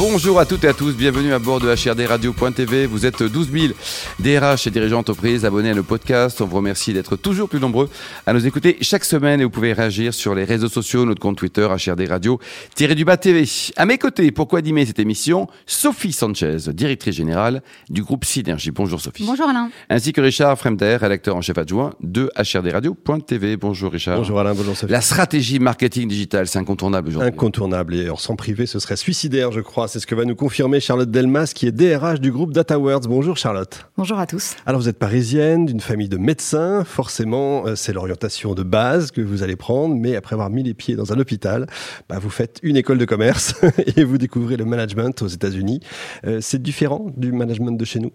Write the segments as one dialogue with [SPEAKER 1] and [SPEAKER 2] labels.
[SPEAKER 1] Bonjour à toutes et à tous, bienvenue à bord de HRDRadio.tv. Vous êtes 12 000 DRH et dirigeants d'entreprise abonnés à nos podcasts. On vous remercie d'être toujours plus nombreux à nous écouter chaque semaine et vous pouvez réagir sur les réseaux sociaux, notre compte Twitter HRD Radio-du-bas TV. À mes côtés, pour animer cette émission, Sophie Sanchez, directrice générale du groupe Synergie. Bonjour Sophie.
[SPEAKER 2] Bonjour Alain.
[SPEAKER 1] Ainsi que Richard Fremder, rédacteur en chef adjoint de HRDRadio.tv. Bonjour Richard.
[SPEAKER 3] Bonjour Alain, bonjour Sophie.
[SPEAKER 1] La stratégie marketing digital, c'est incontournable aujourd'hui.
[SPEAKER 3] Incontournable et sans privé, ce serait suicidaire, je crois. C'est ce que va nous confirmer Charlotte Delmas, qui est DRH du groupe DataWords. Bonjour Charlotte.
[SPEAKER 4] Bonjour à tous.
[SPEAKER 3] Alors vous êtes parisienne, d'une famille de médecins. Forcément, euh, c'est l'orientation de base que vous allez prendre, mais après avoir mis les pieds dans un hôpital, bah, vous faites une école de commerce et vous découvrez le management aux États-Unis. Euh, c'est différent du management de chez nous?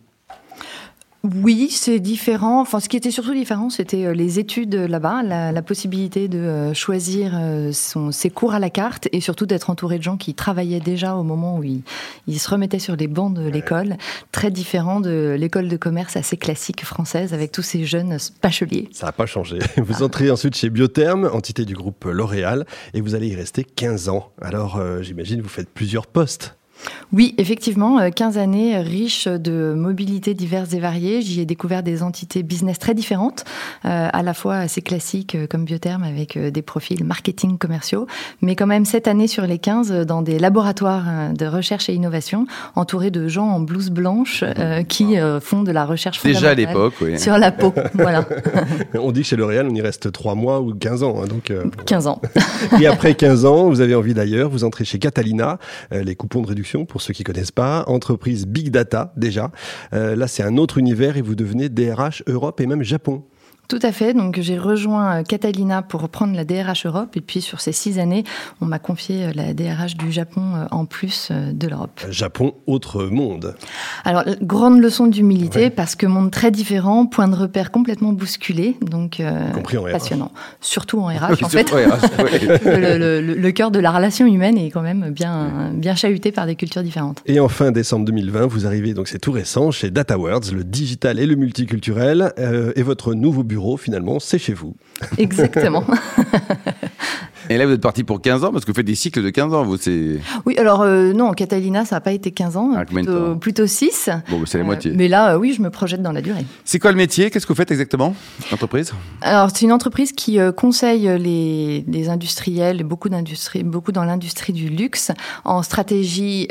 [SPEAKER 4] Oui, c'est différent. Enfin, ce qui était surtout différent, c'était euh, les études là-bas, la, possibilité de euh, choisir euh, son, ses cours à la carte et surtout d'être entouré de gens qui travaillaient déjà au moment où ils, se remettaient sur les bancs de l'école. Très différent de l'école de commerce assez classique française avec tous ces jeunes bacheliers.
[SPEAKER 3] Ça n'a pas changé. Vous entrez ensuite chez Biotherm, entité du groupe L'Oréal, et vous allez y rester 15 ans. Alors, j'imagine, vous faites plusieurs postes.
[SPEAKER 4] Oui, effectivement, 15 euh, années riches de mobilités diverses et variées. J'y ai découvert des entités business très différentes, euh, à la fois assez classiques euh, comme Biotherm avec des profils marketing commerciaux, mais quand même 7 années sur les 15 dans des laboratoires de recherche et innovation, entourés de gens en blouse blanche qui font de la recherche
[SPEAKER 1] Déjà à l'époque, oui.
[SPEAKER 4] Sur la peau, voilà.
[SPEAKER 3] on dit que chez L'Oréal, on y reste 3 mois ou 15 ans. Hein, donc,
[SPEAKER 4] 15 ans.
[SPEAKER 3] et après 15 ans, vous avez envie d'ailleurs, vous entrez chez Catalina, les coupons de réduction pour ceux qui connaissent pas. Entreprise Big Data déjà. Euh, là, c'est un autre univers et vous devenez DRH Europe et même Japon.
[SPEAKER 4] Tout à fait. Donc j'ai rejoint euh, Catalina pour reprendre la DRH Europe et puis sur ces six années, on m'a confié euh, la DRH du Japon euh, en plus de l'Europe.
[SPEAKER 3] Japon, autre monde.
[SPEAKER 4] Alors grande leçon d'humilité parce que monde très différent, point de repère complètement bousculé, donc passionnant. Surtout en RH en fait. le, cœur de la relation humaine est quand même bien bien chahuté par des cultures différentes.
[SPEAKER 3] Et en fin décembre 2020, vous arrivez donc c'est tout récent chez DataWords, le digital et le multiculturel, et votre nouveau bureau finalement, c'est chez vous.
[SPEAKER 4] Exactement.
[SPEAKER 1] Et là, vous êtes parti pour 15 ans parce que vous faites des cycles de 15 ans. Vous, c'est...
[SPEAKER 4] Oui, alors euh, non, Catalina, ça n'a pas été 15 ans, ah, plutôt, plutôt, 6.
[SPEAKER 1] Bon, bah, c'est la euh, moitié.
[SPEAKER 4] Mais là, euh, oui, je me projette dans la durée.
[SPEAKER 1] C'est quoi le métier? Qu'est-ce que vous faites exactement L'entreprise?
[SPEAKER 4] Alors, c'est une entreprise qui conseille les, les, industriels, beaucoup, dans l'industrie du luxe, en stratégie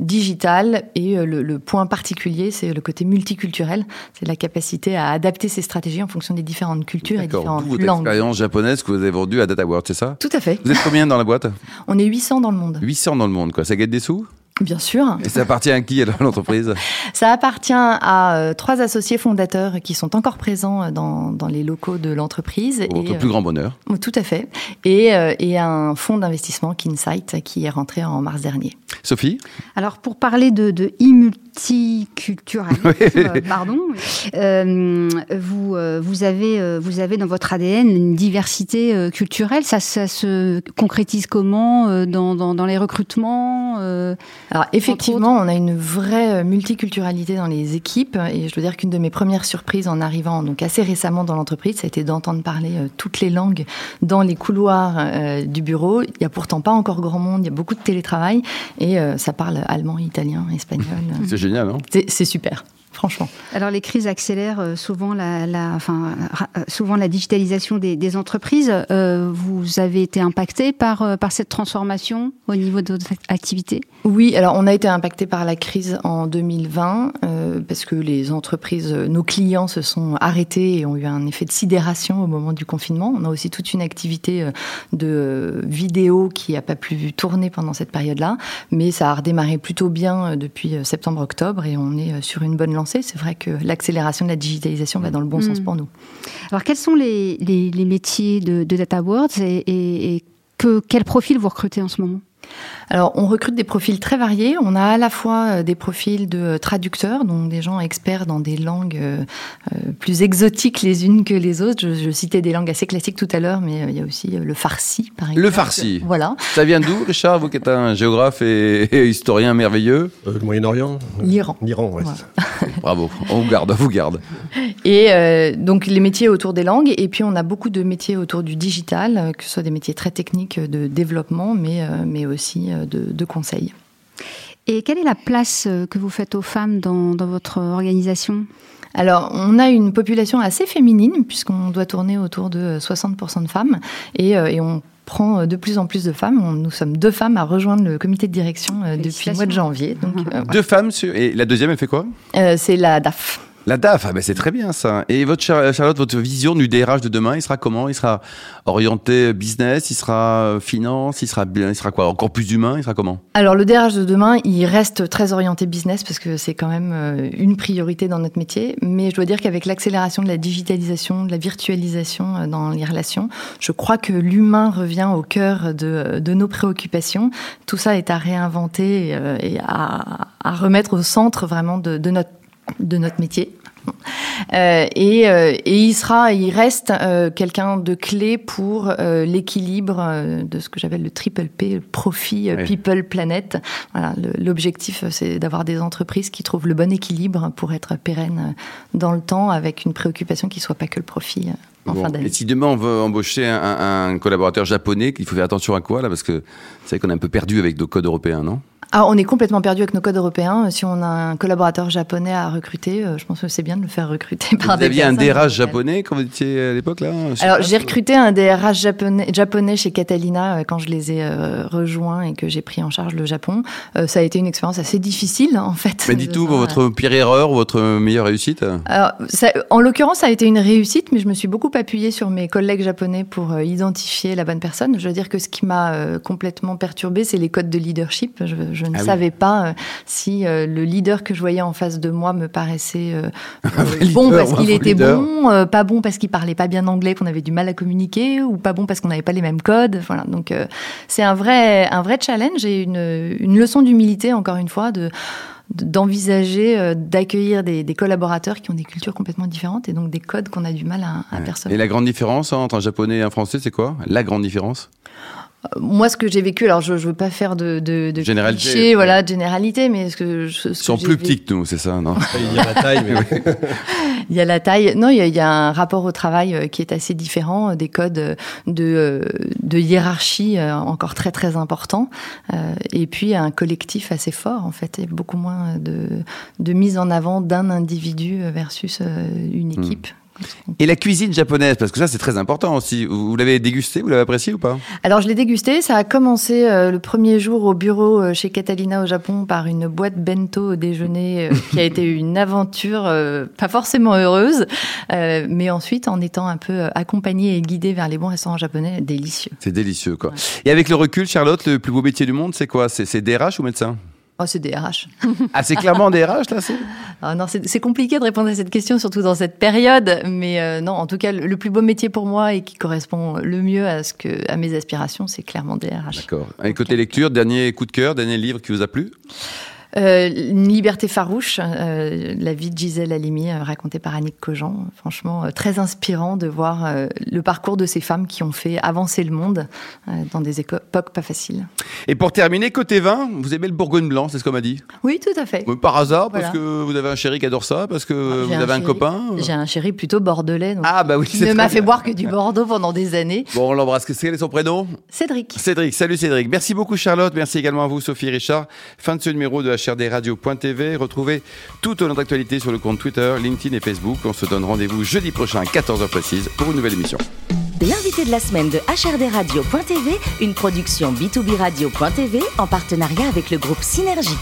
[SPEAKER 4] digitale. Et le, le, point particulier, c'est le côté multiculturel. C'est la capacité à adapter ses stratégies en fonction des différentes cultures et différentes
[SPEAKER 1] langues. votre expérience japonaise que vous avez vendue à DataWorld, c'est ça?
[SPEAKER 4] Tout à fait.
[SPEAKER 1] Vous êtes combien dans la boîte?
[SPEAKER 4] On est 800 dans le monde.
[SPEAKER 1] 800 dans le monde, quoi. Ça gagne des sous?
[SPEAKER 4] Bien sûr.
[SPEAKER 1] Et ça appartient à qui alors l'entreprise?
[SPEAKER 4] Ça appartient à euh, trois associés fondateurs qui sont encore présents dans, dans les locaux de l'entreprise.
[SPEAKER 1] Votre plus grand bonheur.
[SPEAKER 4] Euh, tout à fait. Et, euh, et un fonds d'investissement Kinsight qui est rentré en mars dernier.
[SPEAKER 1] Sophie?
[SPEAKER 2] Alors pour parler de, de multiculturalisme, pardon, vous, vous, avez, vous avez dans votre ADN une diversité culturelle. Ça, ça se concrétise comment dans, dans, dans les recrutements
[SPEAKER 4] alors effectivement, on a une vraie euh, multiculturalité dans les équipes et je dois dire qu'une de mes premières surprises en arrivant donc assez récemment dans l'entreprise, ça a été d'entendre parler euh, toutes les langues dans les couloirs euh, du bureau. Il y a pourtant pas encore grand monde, il y a beaucoup de télétravail et ça parle allemand, italien, espagnol.
[SPEAKER 1] C'est génial, non
[SPEAKER 4] C'est super franchement.
[SPEAKER 2] Alors les crises accélèrent euh, souvent la, enfin, euh, souvent la digitalisation des, entreprises. Euh, vous avez été impacté par, par cette transformation au niveau de votre activité?
[SPEAKER 4] Oui, alors on a été impacté par la crise en 2020 parce que les entreprises, nos clients se sont arrêtés et ont eu un effet de sidération au moment du confinement. On a aussi toute une activité de vidéo qui n'a pas pu tourner pendant cette période-là, mais ça a redémarré plutôt bien depuis septembre-octobre et on est sur une bonne lancée c'est vrai que l'accélération de la digitalisation va dans le bon sens mm. pour nous.
[SPEAKER 2] Alors, quels sont les, métiers de, de Data et, et que, quel profil vous recrutez en ce moment?
[SPEAKER 4] Alors, on recrute des profils très variés. On a à la fois euh, des profils de traducteurs, donc des gens experts dans des langues euh, euh, plus exotiques les unes que les autres. Je, citais des langues assez classiques tout à l'heure, mais il y a aussi le farsi, par exemple.
[SPEAKER 1] Le farsi.
[SPEAKER 4] Voilà.
[SPEAKER 1] Ça vient d'où, Richard, vous qui êtes un géographe et, historien merveilleux?
[SPEAKER 3] Le Moyen-Orient.
[SPEAKER 4] L'Iran.
[SPEAKER 3] L'Iran, ouais.
[SPEAKER 1] Bravo. On vous garde, on vous garde.
[SPEAKER 4] Et donc les métiers autour des langues, et puis on a beaucoup de métiers autour du digital, que ce soit des métiers très techniques de développement, mais, mais aussi de, de conseil.
[SPEAKER 2] Et quelle est la place euh, que vous faites aux femmes dans, votre organisation?
[SPEAKER 4] Alors, on a une population assez féminine, puisqu'on doit tourner autour de 60% de femmes, et, euh, et, on prend de plus en plus de femmes. nous sommes deux femmes à rejoindre le comité de direction euh, depuis le mois de janvier. Donc,
[SPEAKER 1] Deux femmes, et la deuxième, elle fait quoi?
[SPEAKER 4] C'est la DAF.
[SPEAKER 1] La DAF, ah ben c'est très bien ça. Et votre Charlotte, votre vision du DRH de demain, il sera comment? Il sera orienté business, il sera finance, il sera il sera quoi? Encore plus humain, il sera comment?
[SPEAKER 4] Alors le DRH de demain, il reste très orienté business parce que c'est quand même euh, une priorité dans notre métier. Mais je dois dire qu'avec l'accélération de la digitalisation, de la virtualisation euh, dans les relations, je crois que l'humain revient au cœur de, de, nos préoccupations. Tout ça est à réinventer euh, et à, remettre au centre vraiment de notre de notre métier. Euh, et, euh, et, il sera, il reste euh, quelqu'un de clé pour l'équilibre de ce que j'appelle le triple P, profit, people, planète. Voilà, l'objectif, c'est d'avoir des entreprises qui trouvent le bon équilibre pour être pérennes dans le temps, avec une préoccupation qui soit pas que le profit. En fin
[SPEAKER 1] et si demain on veut embaucher un, un collaborateur japonais, il faut faire attention à quoi là? Parce que c'est vrai qu'on est un peu perdu avec nos codes européens, non?
[SPEAKER 4] Ah, on est complètement perdu avec nos codes européens. Si on a un collaborateur japonais à recruter, euh, je pense que c'est bien de le faire recruter par
[SPEAKER 1] vous aviez un DRH japonais quand vous étiez à l'époque là
[SPEAKER 4] Alors j'ai recruté un DRH japonais, japonais chez Catalina euh, quand je les ai euh, rejoints et que j'ai pris en charge le Japon. ça a été une expérience assez difficile en fait.
[SPEAKER 1] Mais dites-tout, votre pire erreur ou votre meilleure réussite
[SPEAKER 4] Alors, En l'occurrence, ça a été une réussite, mais je me suis beaucoup appuyée sur mes collègues japonais pour identifier la bonne personne. Je veux dire que ce qui m'a complètement perturbée, c'est les codes de leadership. Je, je ne ah savais pas euh, si euh, le leader que je voyais en face de moi me paraissait euh, bon parce qu'il était bon, pas bon parce qu'il parlait pas bien anglais, qu'on avait du mal à communiquer, ou pas bon parce qu'on n'avait pas les mêmes codes. Voilà, donc c'est un vrai, un vrai challenge et une, une leçon d'humilité encore une fois de d'envisager d'accueillir des, collaborateurs qui ont des cultures complètement différentes et donc des codes qu'on a du mal à, à percevoir.
[SPEAKER 1] Et la grande différence entre un japonais et un français, c'est quoi? La grande différence?
[SPEAKER 4] Moi, ce que j'ai vécu, alors je ne veux pas faire de, de, de
[SPEAKER 1] généralité,
[SPEAKER 4] cliché, voilà, de généralité, mais ce que je,
[SPEAKER 1] Ils sont plus petits que nous, c'est ça, non?
[SPEAKER 3] Il y a la taille, mais
[SPEAKER 4] il y a la taille. Non, il y a, il y a, un rapport au travail euh, qui est assez différent, euh, des codes euh, de, de hiérarchie encore très très importants, et puis un collectif assez fort en fait, et beaucoup moins de, de mise en avant d'un individu versus une hmm. équipe.
[SPEAKER 1] Et la cuisine japonaise, parce que ça c'est très important aussi. Vous, l'avez dégusté, vous l'avez apprécié ou pas?
[SPEAKER 4] Alors je l'ai dégusté. Ça a commencé euh, le premier jour au bureau euh, chez Catalina au Japon par une boîte bento au déjeuner euh, qui a été une aventure pas forcément heureuse, mais ensuite en étant un peu accompagné et guidé vers les bons restaurants japonais, délicieux.
[SPEAKER 1] C'est délicieux quoi. Et avec le recul, Charlotte, le plus beau métier du monde, c'est quoi? C'est DRH ou médecin?
[SPEAKER 4] Oh, c'est DRH.
[SPEAKER 1] ah, c'est clairement DRH, là
[SPEAKER 4] ah, Non, c'est compliqué de répondre à cette question, surtout dans cette période. Mais euh, non, en tout cas, le, plus beau métier pour moi et qui correspond le mieux à, ce que, à mes aspirations, c'est clairement DRH.
[SPEAKER 1] D'accord. Et côté lecture, dernier coup de cœur, dernier livre qui vous a plu?
[SPEAKER 4] Euh, une liberté farouche, euh, la vie de Gisèle Halimi, euh, racontée par Annick Cogent. Franchement, très inspirant de voir le parcours de ces femmes qui ont fait avancer le monde dans des époques pas faciles.
[SPEAKER 1] Et pour terminer, côté vin, vous aimez le Bourgogne blanc, c'est ce qu'on m'a dit
[SPEAKER 4] Oui, tout à fait.
[SPEAKER 1] Par hasard, parce que vous avez un chéri qui adore ça, parce que vous avez un, copain
[SPEAKER 4] J'ai un chéri plutôt bordelais.
[SPEAKER 1] ah bah oui,
[SPEAKER 4] Il ne m'a fait boire que du Bordeaux pendant des années.
[SPEAKER 1] Bon, on l'embrasse. Quel est son prénom?
[SPEAKER 4] Cédric.
[SPEAKER 1] Cédric, salut Cédric. Merci beaucoup Charlotte, merci également à vous Sophie Richard. Fin de ce numéro de HRD Radio.tv. Retrouvez toute notre actualité sur le compte Twitter, LinkedIn et Facebook. On se donne rendez-vous jeudi prochain à 14h précise pour une nouvelle émission.
[SPEAKER 5] L'invité de la semaine de HRD Radio.tv, une production B2B Radio.tv en partenariat avec le groupe Synergie.